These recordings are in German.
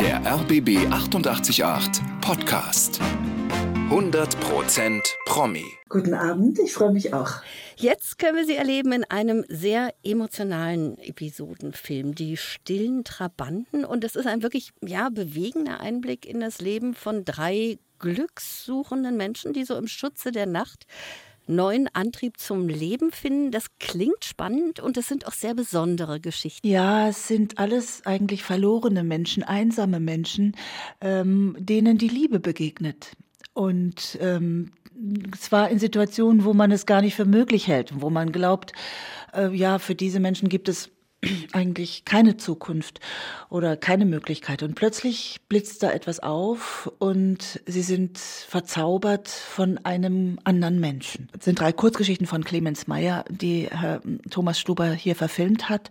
Der RBB 888 Podcast. 100% Promi. Guten Abend, ich freue mich auch. Jetzt können wir sie erleben in einem sehr emotionalen Episodenfilm, Die stillen Trabanten. Und es ist ein wirklich ja, bewegender Einblick in das Leben von drei glückssuchenden Menschen, die so im Schutze der Nacht neuen Antrieb zum Leben finden. Das klingt spannend und es sind auch sehr besondere Geschichten. Ja, es sind alles eigentlich verlorene Menschen, einsame Menschen, ähm, denen die Liebe begegnet. Und ähm, zwar in Situationen, wo man es gar nicht für möglich hält, wo man glaubt, äh, ja, für diese Menschen gibt es eigentlich keine Zukunft oder keine Möglichkeit. Und plötzlich blitzt da etwas auf und sie sind verzaubert von einem anderen Menschen. Es sind drei Kurzgeschichten von Clemens Meyer, die Herr Thomas Stuber hier verfilmt hat.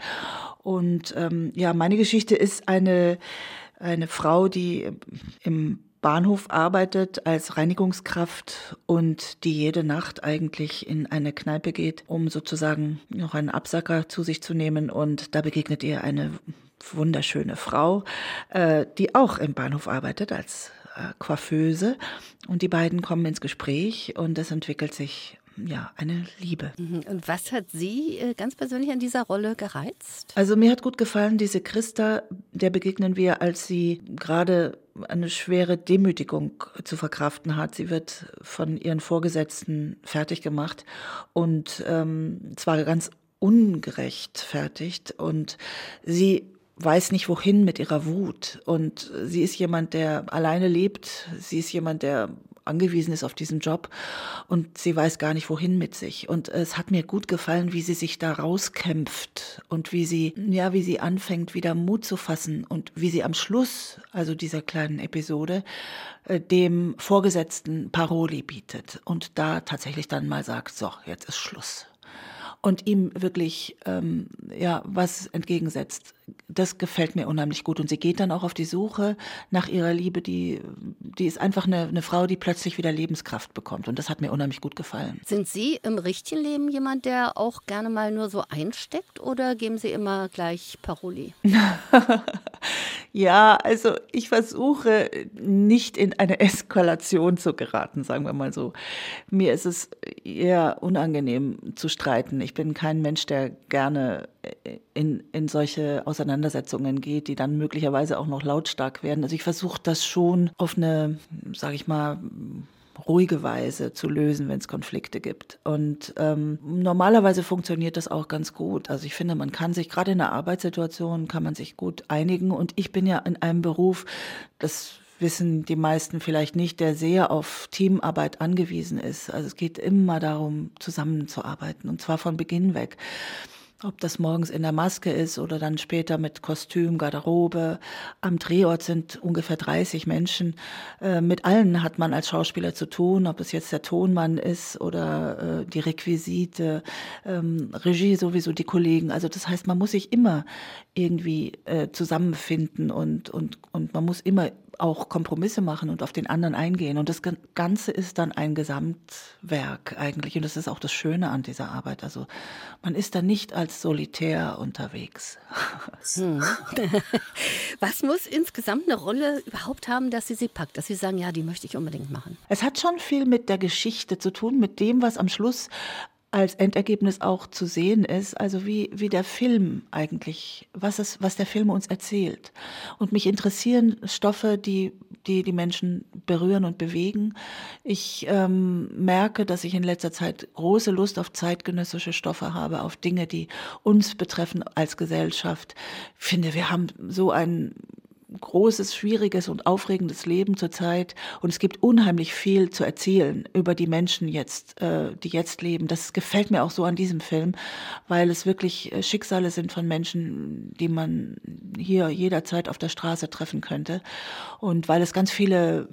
Und ähm, ja, meine Geschichte ist eine, eine Frau, die im Bahnhof arbeitet als Reinigungskraft und die jede Nacht eigentlich in eine Kneipe geht, um sozusagen noch einen Absacker zu sich zu nehmen. Und da begegnet ihr eine wunderschöne Frau, äh, die auch im Bahnhof arbeitet als äh, Coiffeuse. Und die beiden kommen ins Gespräch und es entwickelt sich ja, eine Liebe. Mhm. Und was hat Sie äh, ganz persönlich an dieser Rolle gereizt? Also mir hat gut gefallen, diese Christa, der begegnen wir, als sie gerade eine schwere Demütigung zu verkraften hat. Sie wird von ihren Vorgesetzten fertig gemacht und ähm, zwar ganz ungerechtfertigt und sie weiß nicht wohin mit ihrer Wut und sie ist jemand, der alleine lebt. Sie ist jemand, der angewiesen ist auf diesen Job und sie weiß gar nicht wohin mit sich. Und es hat mir gut gefallen, wie sie sich da rauskämpft und wie sie, ja, wie sie anfängt, wieder Mut zu fassen und wie sie am Schluss, also dieser kleinen Episode, äh, dem Vorgesetzten Paroli bietet und da tatsächlich dann mal sagt, so, jetzt ist Schluss und ihm wirklich ähm, ja was entgegensetzt. Das gefällt mir unheimlich gut. Und sie geht dann auch auf die Suche nach ihrer Liebe. Die, die ist einfach eine, eine Frau, die plötzlich wieder Lebenskraft bekommt. Und das hat mir unheimlich gut gefallen. Sind Sie im richtigen Leben jemand, der auch gerne mal nur so einsteckt oder geben Sie immer gleich Paroli? ja, also ich versuche nicht in eine Eskalation zu geraten, sagen wir mal so. Mir ist es eher unangenehm zu streiten. Ich bin kein Mensch, der gerne in, in solche Auseinandersetzungen geht, die dann möglicherweise auch noch lautstark werden. Also ich versuche das schon auf eine, sage ich mal, ruhige Weise zu lösen, wenn es Konflikte gibt. Und ähm, normalerweise funktioniert das auch ganz gut. Also ich finde, man kann sich gerade in einer Arbeitssituation kann man sich gut einigen. Und ich bin ja in einem Beruf, das wissen die meisten vielleicht nicht, der sehr auf Teamarbeit angewiesen ist. Also es geht immer darum, zusammenzuarbeiten und zwar von Beginn weg. Ob das morgens in der Maske ist oder dann später mit Kostüm, Garderobe. Am Drehort sind ungefähr 30 Menschen. Äh, mit allen hat man als Schauspieler zu tun, ob es jetzt der Tonmann ist oder äh, die Requisite, ähm, Regie sowieso die Kollegen. Also das heißt, man muss sich immer irgendwie äh, zusammenfinden und, und, und man muss immer auch Kompromisse machen und auf den anderen eingehen. Und das Ganze ist dann ein Gesamtwerk eigentlich. Und das ist auch das Schöne an dieser Arbeit. Also man ist da nicht als Solitär unterwegs. Hm. Was muss insgesamt eine Rolle überhaupt haben, dass Sie sie packt, dass Sie sagen, ja, die möchte ich unbedingt machen? Es hat schon viel mit der Geschichte zu tun, mit dem, was am Schluss als Endergebnis auch zu sehen ist, also wie, wie der Film eigentlich, was, es, was der Film uns erzählt. Und mich interessieren Stoffe, die die, die Menschen berühren und bewegen. Ich ähm, merke, dass ich in letzter Zeit große Lust auf zeitgenössische Stoffe habe, auf Dinge, die uns betreffen als Gesellschaft. Ich finde, wir haben so ein großes, schwieriges und aufregendes Leben zurzeit und es gibt unheimlich viel zu erzählen über die Menschen jetzt, äh, die jetzt leben. Das gefällt mir auch so an diesem Film, weil es wirklich äh, Schicksale sind von Menschen, die man hier jederzeit auf der Straße treffen könnte und weil es ganz viele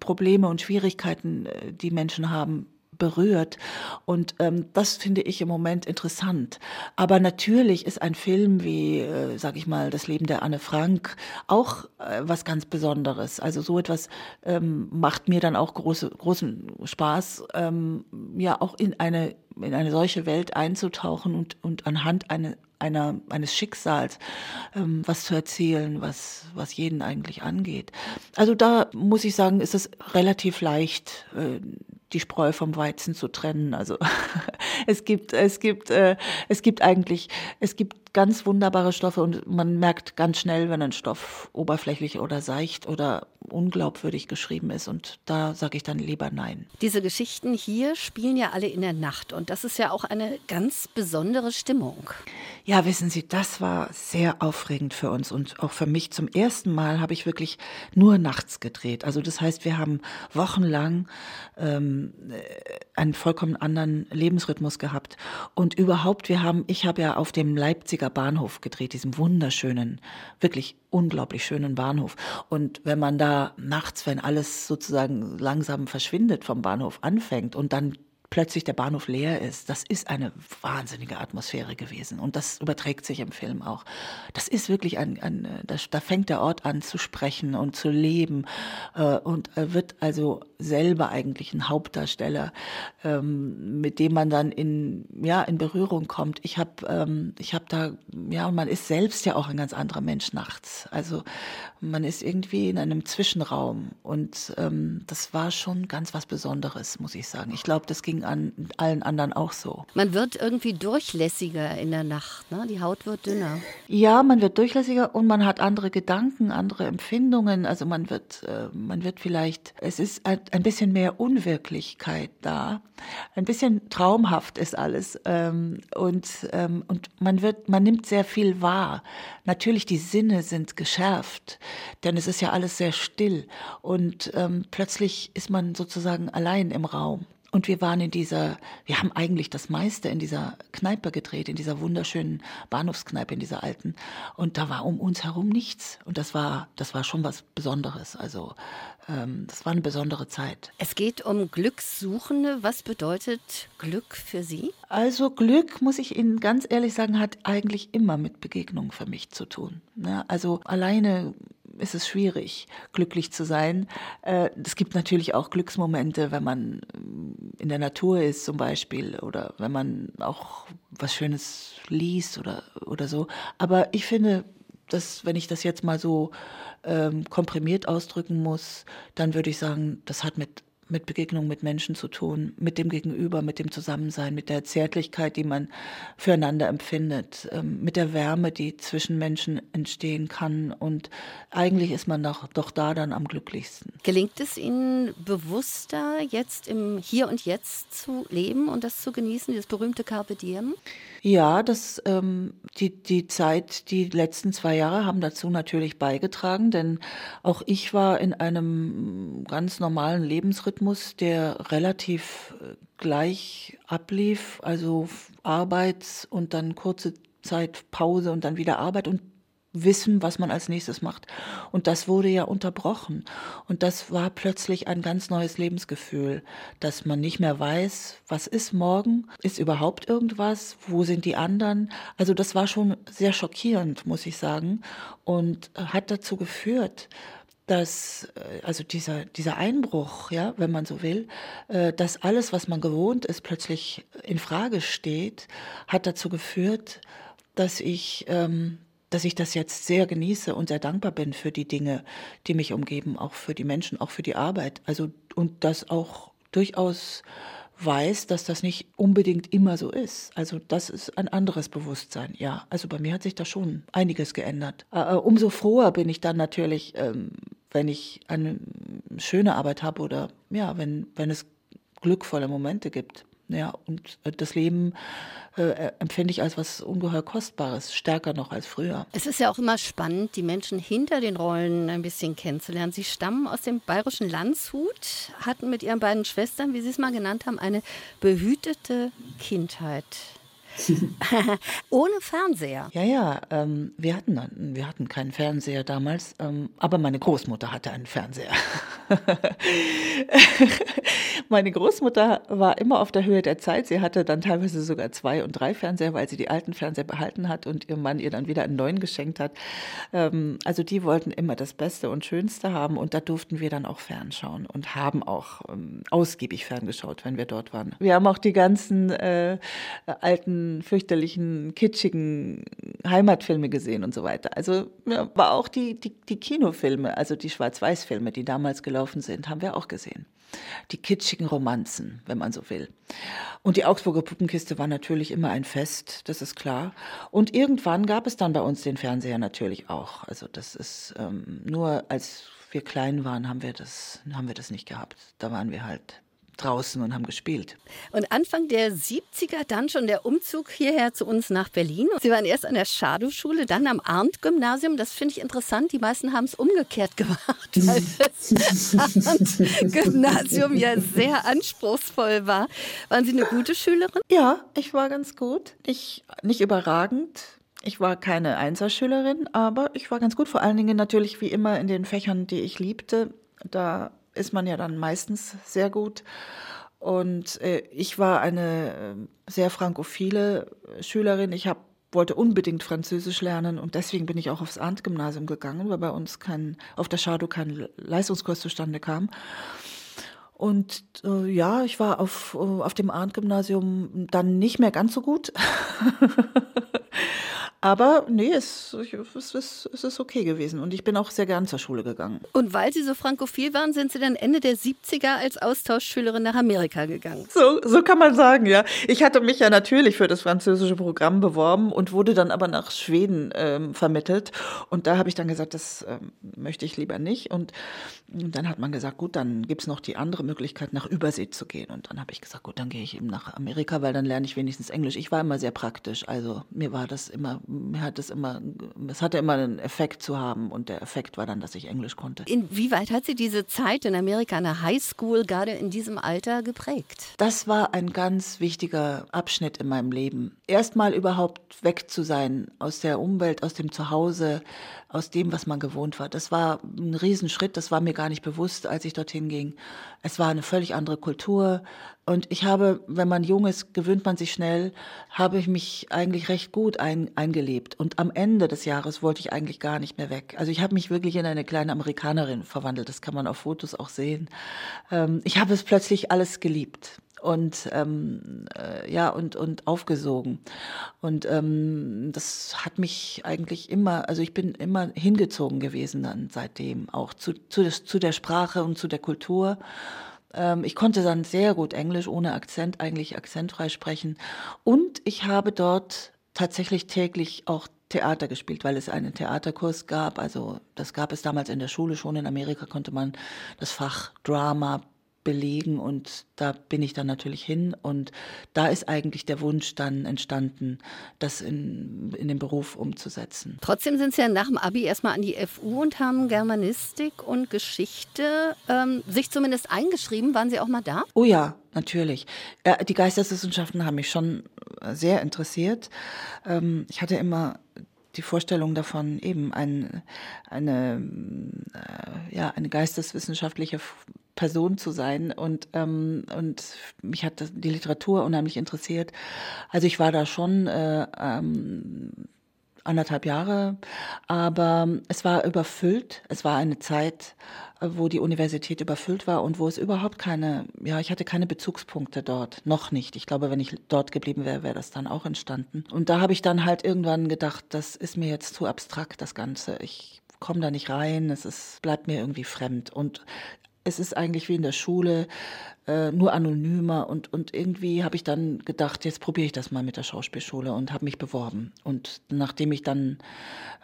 Probleme und Schwierigkeiten äh, die Menschen haben, berührt. Und ähm, das finde ich im Moment interessant. Aber natürlich ist ein Film wie, äh, sage ich mal, das Leben der Anne Frank auch äh, was ganz Besonderes. Also so etwas ähm, macht mir dann auch große, großen Spaß, ähm, ja auch in eine in eine solche Welt einzutauchen und, und anhand eine, einer, eines Schicksals ähm, was zu erzählen, was, was jeden eigentlich angeht. Also da muss ich sagen, ist es relativ leicht, äh, die Spreu vom Weizen zu trennen. Also es gibt, es gibt, äh, es gibt eigentlich, es gibt ganz wunderbare Stoffe und man merkt ganz schnell, wenn ein Stoff oberflächlich oder seicht oder unglaubwürdig geschrieben ist. Und da sage ich dann lieber nein. Diese Geschichten hier spielen ja alle in der Nacht und das ist ja auch eine ganz besondere Stimmung. Ja, wissen Sie, das war sehr aufregend für uns und auch für mich. Zum ersten Mal habe ich wirklich nur nachts gedreht. Also das heißt, wir haben wochenlang ähm, einen vollkommen anderen Lebensrhythmus gehabt. Und überhaupt, wir haben, ich habe ja auf dem Leipziger Bahnhof gedreht, diesem wunderschönen, wirklich unglaublich schönen Bahnhof. Und wenn man da nachts, wenn alles sozusagen langsam verschwindet vom Bahnhof anfängt und dann plötzlich der Bahnhof leer ist, das ist eine wahnsinnige Atmosphäre gewesen. Und das überträgt sich im Film auch. Das ist wirklich ein, ein da, da fängt der Ort an zu sprechen und zu leben äh, und wird also selber eigentlich ein Hauptdarsteller, ähm, mit dem man dann in, ja, in Berührung kommt. Ich habe ähm, hab da, ja, man ist selbst ja auch ein ganz anderer Mensch nachts. Also man ist irgendwie in einem Zwischenraum und ähm, das war schon ganz was Besonderes, muss ich sagen. Ich glaube, das ging an allen anderen auch so. Man wird irgendwie durchlässiger in der Nacht, ne? Die Haut wird dünner. Ja, man wird durchlässiger und man hat andere Gedanken, andere Empfindungen. Also man wird, äh, man wird vielleicht, es ist ein, ein, bisschen mehr Unwirklichkeit da. Ein bisschen traumhaft ist alles. Ähm, und, ähm, und man wird, man nimmt sehr viel wahr. Natürlich, die Sinne sind geschärft, denn es ist ja alles sehr still. Und ähm, plötzlich ist man sozusagen allein im Raum. Und wir waren in dieser, wir haben eigentlich das meiste in dieser Kneipe gedreht, in dieser wunderschönen Bahnhofskneipe, in dieser alten. Und da war um uns herum nichts. Und das war, das war schon was Besonderes. Also ähm, das war eine besondere Zeit. Es geht um Glückssuchende. Was bedeutet Glück für Sie? Also Glück, muss ich Ihnen ganz ehrlich sagen, hat eigentlich immer mit Begegnung für mich zu tun. Ne? Also alleine ist es schwierig, glücklich zu sein. Äh, es gibt natürlich auch Glücksmomente, wenn man äh, in der Natur ist zum Beispiel oder wenn man auch was Schönes liest oder, oder so. Aber ich finde, dass, wenn ich das jetzt mal so ähm, komprimiert ausdrücken muss, dann würde ich sagen, das hat mit mit Begegnung mit Menschen zu tun, mit dem Gegenüber, mit dem Zusammensein, mit der Zärtlichkeit, die man füreinander empfindet, ähm, mit der Wärme, die zwischen Menschen entstehen kann. Und eigentlich ist man doch, doch da dann am glücklichsten. Gelingt es Ihnen bewusster, jetzt im Hier und Jetzt zu leben und das zu genießen, dieses berühmte Carpe Diem? Ja, das, ähm, die, die Zeit, die letzten zwei Jahre haben dazu natürlich beigetragen, denn auch ich war in einem ganz normalen Lebensrhythmus, der relativ äh, gleich ablief, also Arbeit und dann kurze Zeit Pause und dann wieder Arbeit und wissen, was man als nächstes macht. Und das wurde ja unterbrochen. Und das war plötzlich ein ganz neues Lebensgefühl, dass man nicht mehr weiß, was ist morgen? Ist überhaupt irgendwas? Wo sind die anderen? Also das war schon sehr schockierend, muss ich sagen. Und hat dazu geführt, dass, äh, also dieser, dieser Einbruch, ja, wenn man so will, äh, dass alles, was man gewohnt ist, plötzlich in Frage steht, hat dazu geführt, dass ich ähm, dass ich das jetzt sehr genieße und sehr dankbar bin für die Dinge, die mich umgeben, auch für die Menschen, auch für die Arbeit. Also und das auch durchaus weiß, dass das nicht unbedingt immer so ist. Also das ist ein anderes Bewusstsein, ja. Also bei mir hat sich da schon einiges geändert. Äh, äh, umso froher bin ich dann natürlich, ähm, wenn ich eine schöne Arbeit habe oder ja, wenn, wenn es glückvolle Momente gibt. Ja, und äh, das Leben äh, empfinde ich als was ungeheuer Kostbares, stärker noch als früher. Es ist ja auch immer spannend, die Menschen hinter den Rollen ein bisschen kennenzulernen. Sie stammen aus dem bayerischen Landshut, hatten mit ihren beiden Schwestern, wie Sie es mal genannt haben, eine behütete Kindheit. Ohne Fernseher. Ja, ja, ähm, wir, hatten, wir hatten keinen Fernseher damals, ähm, aber meine Großmutter hatte einen Fernseher. Meine Großmutter war immer auf der Höhe der Zeit. Sie hatte dann teilweise sogar zwei und drei Fernseher, weil sie die alten Fernseher behalten hat und ihr Mann ihr dann wieder einen neuen geschenkt hat. Ähm, also die wollten immer das Beste und Schönste haben und da durften wir dann auch fernschauen und haben auch ähm, ausgiebig ferngeschaut, wenn wir dort waren. Wir haben auch die ganzen äh, alten, fürchterlichen, kitschigen Heimatfilme gesehen und so weiter. Also ja, war auch die, die, die Kinofilme, also die Schwarz-Weiß-Filme, die damals gelaufen sind, haben wir auch gesehen. Die kitschigen Romanzen, wenn man so will. Und die Augsburger Puppenkiste war natürlich immer ein Fest, das ist klar. Und irgendwann gab es dann bei uns den Fernseher natürlich auch. Also das ist ähm, nur als wir klein waren, haben wir das, haben wir das nicht gehabt. Da waren wir halt draußen und haben gespielt. Und Anfang der 70er dann schon der Umzug hierher zu uns nach Berlin. Sie waren erst an der Schadow-Schule, dann am Arndt-Gymnasium. Das finde ich interessant. Die meisten haben es umgekehrt gemacht, weil das Arndt-Gymnasium ja sehr anspruchsvoll war. Waren Sie eine gute Schülerin? Ja, ich war ganz gut. Ich, nicht überragend. Ich war keine Einserschülerin, aber ich war ganz gut. Vor allen Dingen natürlich wie immer in den Fächern, die ich liebte. Da ist man ja dann meistens sehr gut. Und äh, ich war eine äh, sehr frankophile Schülerin. Ich hab, wollte unbedingt Französisch lernen und deswegen bin ich auch aufs Arndt-Gymnasium gegangen, weil bei uns kein, auf der Shadow kein Leistungskurs zustande kam. Und äh, ja, ich war auf, auf dem Arndt-Gymnasium dann nicht mehr ganz so gut. Aber nee, es, es, es, es, ist okay gewesen. Und ich bin auch sehr gern zur Schule gegangen. Und weil Sie so frankophil waren, sind Sie dann Ende der 70er als Austauschschülerin nach Amerika gegangen. So, so kann man sagen, ja. Ich hatte mich ja natürlich für das französische Programm beworben und wurde dann aber nach Schweden ähm, vermittelt. Und da habe ich dann gesagt, das ähm, möchte ich lieber nicht. Und, und dann hat man gesagt, gut, dann gibt es noch die andere Möglichkeit, nach Übersee zu gehen. Und dann habe ich gesagt, gut, dann gehe ich eben nach Amerika, weil dann lerne ich wenigstens Englisch. Ich war immer sehr praktisch. Also mir war das immer mir hat es immer, es hatte immer einen Effekt zu haben und der Effekt war dann, dass ich Englisch konnte. Inwieweit hat Sie diese Zeit in Amerika, in der Highschool, gerade in diesem Alter geprägt? Das war ein ganz wichtiger Abschnitt in meinem Leben. Erstmal überhaupt weg zu sein aus der Umwelt, aus dem Zuhause, aus dem, was man gewohnt war. Das war ein Riesenschritt, das war mir gar nicht bewusst, als ich dorthin ging. Es war eine völlig andere Kultur. Und ich habe, wenn man jung ist, gewöhnt man sich schnell, habe ich mich eigentlich recht gut ein, eingelebt. Und am Ende des Jahres wollte ich eigentlich gar nicht mehr weg. Also ich habe mich wirklich in eine kleine Amerikanerin verwandelt. Das kann man auf Fotos auch sehen. Ähm, ich habe es plötzlich alles geliebt und ähm, äh, ja und und aufgesogen und ähm, das hat mich eigentlich immer also ich bin immer hingezogen gewesen dann seitdem auch zu zu, des, zu der Sprache und zu der Kultur ähm, ich konnte dann sehr gut Englisch ohne Akzent eigentlich akzentfrei sprechen und ich habe dort tatsächlich täglich auch Theater gespielt, weil es einen Theaterkurs gab. Also das gab es damals in der Schule schon. In Amerika konnte man das Fach Drama belegen und da bin ich dann natürlich hin und da ist eigentlich der Wunsch dann entstanden, das in, in den Beruf umzusetzen. Trotzdem sind Sie ja nach dem Abi erstmal an die FU und haben Germanistik und Geschichte ähm, sich zumindest eingeschrieben. Waren Sie auch mal da? Oh ja, natürlich. Die Geisteswissenschaften haben mich schon sehr interessiert. Ähm, ich hatte immer die Vorstellung davon, eben ein, eine, äh, ja, eine geisteswissenschaftliche Person zu sein und, ähm, und mich hat die Literatur unheimlich interessiert. Also ich war da schon äh, ähm, anderthalb Jahre, aber es war überfüllt. Es war eine Zeit, wo die Universität überfüllt war und wo es überhaupt keine, ja, ich hatte keine Bezugspunkte dort, noch nicht. Ich glaube, wenn ich dort geblieben wäre, wäre das dann auch entstanden. Und da habe ich dann halt irgendwann gedacht, das ist mir jetzt zu abstrakt, das Ganze. Ich komme da nicht rein, es ist, bleibt mir irgendwie fremd. Und es ist eigentlich wie in der Schule, äh, nur anonymer und, und irgendwie habe ich dann gedacht, jetzt probiere ich das mal mit der Schauspielschule und habe mich beworben. Und nachdem ich dann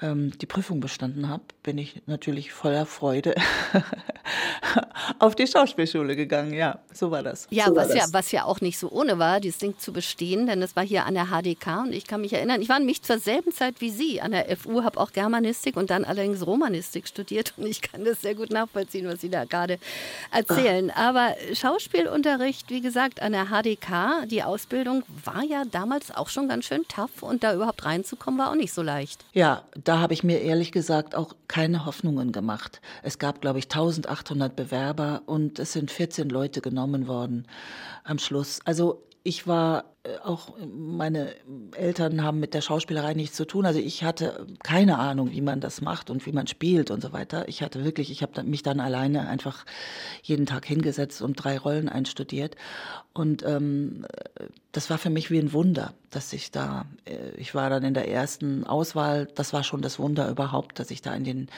ähm, die Prüfung bestanden habe, bin ich natürlich voller Freude auf die Schauspielschule gegangen. Ja, so war das. Ja, so was, das. ja was ja auch nicht so ohne war, dieses Ding zu bestehen, denn es war hier an der HDK und ich kann mich erinnern, ich war nämlich zur selben Zeit wie Sie an der FU, habe auch Germanistik und dann allerdings Romanistik studiert und ich kann das sehr gut nachvollziehen, was Sie da gerade erzählen. Aber Schauspielunterricht, wie gesagt, an der HDK, die Ausbildung war ja damals auch schon ganz schön tough und da überhaupt reinzukommen war auch nicht so leicht. Ja, da habe ich mir ehrlich gesagt auch keine Hoffnungen gemacht. Es gab, glaube ich, 1800 Bewerber und es sind 14 Leute genommen worden am Schluss. Also ich war äh, auch meine Eltern haben mit der Schauspielerei nichts zu tun. Also ich hatte keine Ahnung, wie man das macht und wie man spielt und so weiter. Ich hatte wirklich, ich habe mich dann alleine einfach jeden Tag hingesetzt und drei Rollen einstudiert. Und ähm, das war für mich wie ein Wunder, dass ich da, äh, ich war dann in der ersten Auswahl, das war schon das Wunder überhaupt, dass ich da in, den,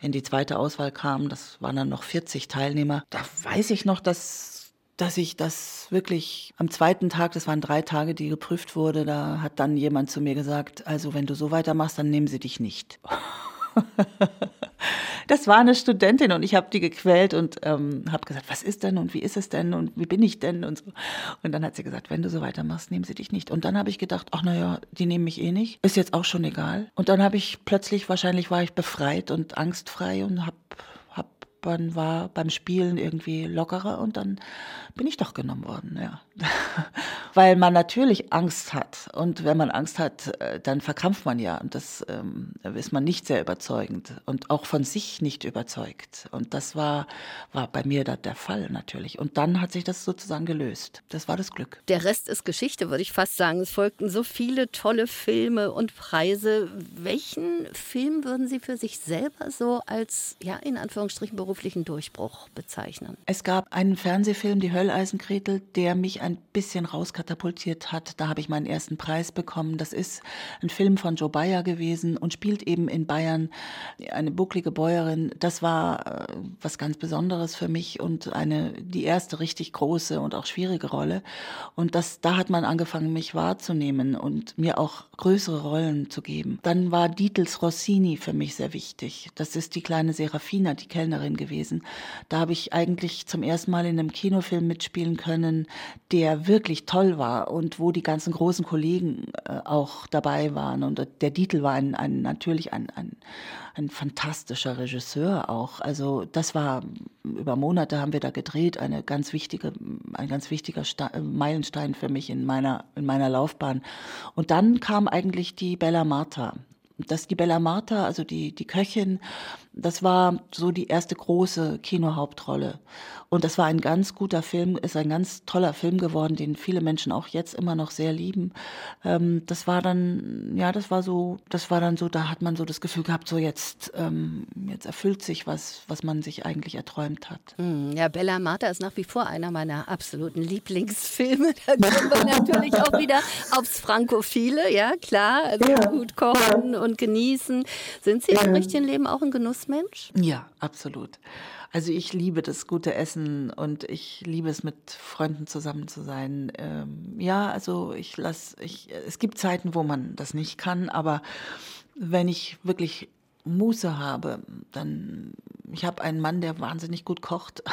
in die zweite Auswahl kam. Das waren dann noch 40 Teilnehmer. Da weiß ich noch, dass dass ich das wirklich am zweiten Tag, das waren drei Tage, die geprüft wurde, da hat dann jemand zu mir gesagt, also wenn du so weitermachst, dann nehmen sie dich nicht. das war eine Studentin und ich habe die gequält und ähm, habe gesagt, was ist denn und wie ist es denn und wie bin ich denn und so. Und dann hat sie gesagt, wenn du so weitermachst, nehmen sie dich nicht. Und dann habe ich gedacht, ach naja, die nehmen mich eh nicht, ist jetzt auch schon egal. Und dann habe ich plötzlich, wahrscheinlich war ich befreit und angstfrei und habe man war beim Spielen irgendwie lockerer und dann bin ich doch genommen worden, ja. Weil man natürlich Angst hat und wenn man Angst hat, äh, dann verkrampft man ja und das ähm, ist man nicht sehr überzeugend und auch von sich nicht überzeugt und das war, war bei mir da der Fall natürlich und dann hat sich das sozusagen gelöst. Das war das Glück. Der Rest ist Geschichte, würde ich fast sagen. Es folgten so viele tolle Filme und Preise. Welchen Film würden Sie für sich selber so als, ja, in Anführungsstrichen beruflichen Durchbruch bezeichnen? Es gab einen Fernsehfilm, Die Hölleisenkretel, der mich ein bisschen rauskatapultiert hat. Da habe ich meinen ersten Preis bekommen. Das ist ein Film von Joe Bayer gewesen und spielt eben in Bayern eine bucklige Bäuerin. Das war äh, was ganz Besonderes für mich und eine, die erste richtig große und auch schwierige Rolle. Und das, da hat man angefangen, mich wahrzunehmen und mir auch größere Rollen zu geben. Dann war Dietels Rossini für mich sehr wichtig. Das ist die kleine Serafina, die Kellnerin gewesen. Da habe ich eigentlich zum ersten Mal in einem Kinofilm mitspielen können, der wirklich toll war und wo die ganzen großen Kollegen äh, auch dabei waren. Und der Dietl war ein, ein natürlich ein, ein, ein fantastischer Regisseur auch. Also das war über Monate haben wir da gedreht, eine ganz wichtige, ein ganz wichtiger Sta Meilenstein für mich in meiner in meiner Laufbahn. Und dann kam eigentlich die Bella Marta dass die Bella Marta, also die, die Köchin, das war so die erste große Kinohauptrolle. Und das war ein ganz guter Film, ist ein ganz toller Film geworden, den viele Menschen auch jetzt immer noch sehr lieben. Ähm, das war dann, ja, das war so, das war dann so, da hat man so das Gefühl gehabt, so jetzt, ähm, jetzt erfüllt sich was, was man sich eigentlich erträumt hat. Hm, ja, Bella Marta ist nach wie vor einer meiner absoluten Lieblingsfilme. Da kommen wir natürlich auch wieder aufs Frankophile, ja, klar. Also ja. gut kochen und genießen. Sind Sie im richtigen Leben auch ein Genussmensch? Ja, absolut. Also ich liebe das gute Essen und ich liebe es mit Freunden zusammen zu sein. Ähm, ja, also ich lasse, ich, es gibt Zeiten, wo man das nicht kann, aber wenn ich wirklich Muße habe, dann, ich habe einen Mann, der wahnsinnig gut kocht.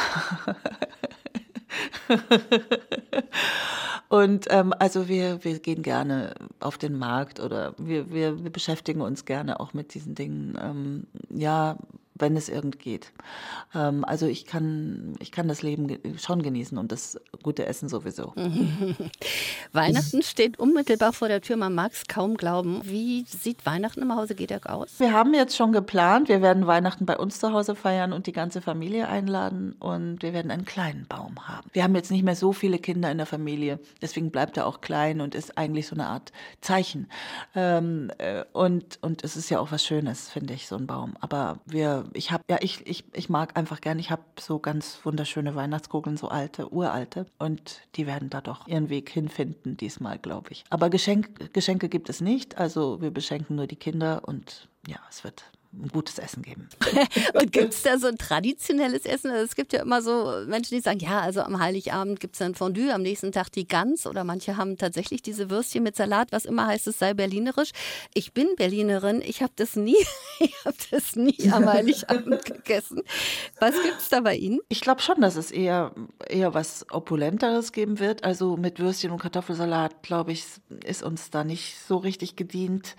Und ähm, also wir, wir gehen gerne auf den Markt oder wir, wir, wir beschäftigen uns gerne auch mit diesen Dingen. Ähm, ja, wenn es irgend geht. Ähm, also ich kann, ich kann das Leben schon genießen und das gute Essen sowieso. Weihnachten steht unmittelbar vor der Tür, man mag es kaum glauben. Wie sieht Weihnachten im Hause Gedeck aus? Wir haben jetzt schon geplant, wir werden Weihnachten bei uns zu Hause feiern und die ganze Familie einladen und wir werden einen kleinen Baum haben. Wir haben jetzt nicht mehr so viele Kinder in der Familie, deswegen bleibt er auch klein und ist eigentlich so eine Art Zeichen. Ähm, äh, und, und es ist ja auch was Schönes, finde ich, so ein Baum. Aber wir ich habe, ja, ich, ich, ich mag einfach gern, ich habe so ganz wunderschöne Weihnachtskugeln, so alte, uralte. Und die werden da doch ihren Weg hinfinden diesmal, glaube ich. Aber Geschenk, Geschenke gibt es nicht. Also wir beschenken nur die Kinder und ja, es wird gutes Essen geben. und gibt es da so ein traditionelles Essen? Also es gibt ja immer so Menschen, die sagen, ja, also am Heiligabend gibt es dann Fondue, am nächsten Tag die Gans oder manche haben tatsächlich diese Würstchen mit Salat, was immer heißt, es sei berlinerisch. Ich bin Berlinerin, ich habe das nie, ich habe das nie am Heiligabend gegessen. Was gibt es da bei Ihnen? Ich glaube schon, dass es eher, eher was Opulenteres geben wird. Also mit Würstchen und Kartoffelsalat, glaube ich, ist uns da nicht so richtig gedient.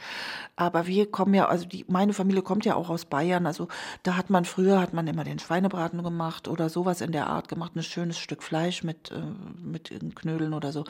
Aber wir kommen ja, also die, meine Familie kommt kommt ja auch aus Bayern. Also da hat man früher hat man immer den Schweinebraten gemacht oder sowas in der Art gemacht, ein schönes Stück Fleisch mit äh, mit Knödeln oder so.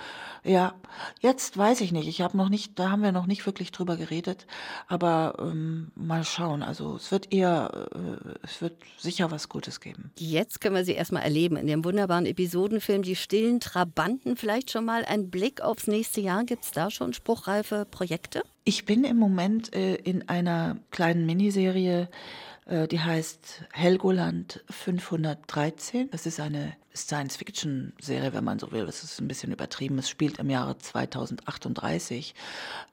Ja, jetzt weiß ich nicht. Ich habe noch nicht, da haben wir noch nicht wirklich drüber geredet. Aber ähm, mal schauen. Also es wird eher, äh, es wird sicher was Gutes geben. Jetzt können wir sie erstmal erleben in dem wunderbaren Episodenfilm Die stillen Trabanten. Vielleicht schon mal ein Blick aufs nächste Jahr. Gibt es da schon spruchreife Projekte? Ich bin im Moment äh, in einer kleinen Miniserie, äh, die heißt Helgoland 513. Das ist eine Science-Fiction-Serie, wenn man so will. Das ist ein bisschen übertrieben. Es spielt im Jahre 2038.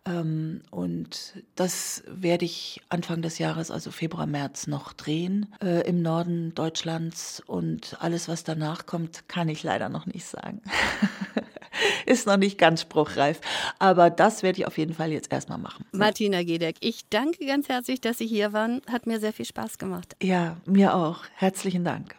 Ähm, und das werde ich Anfang des Jahres, also Februar, März, noch drehen äh, im Norden Deutschlands. Und alles, was danach kommt, kann ich leider noch nicht sagen. ist noch nicht ganz spruchreif. Aber das werde ich auf jeden Fall jetzt erstmal machen. Martina Gedeck, ich danke ganz herzlich, dass Sie hier waren. Hat mir sehr viel Spaß gemacht. Ja, mir auch. Herzlichen Dank.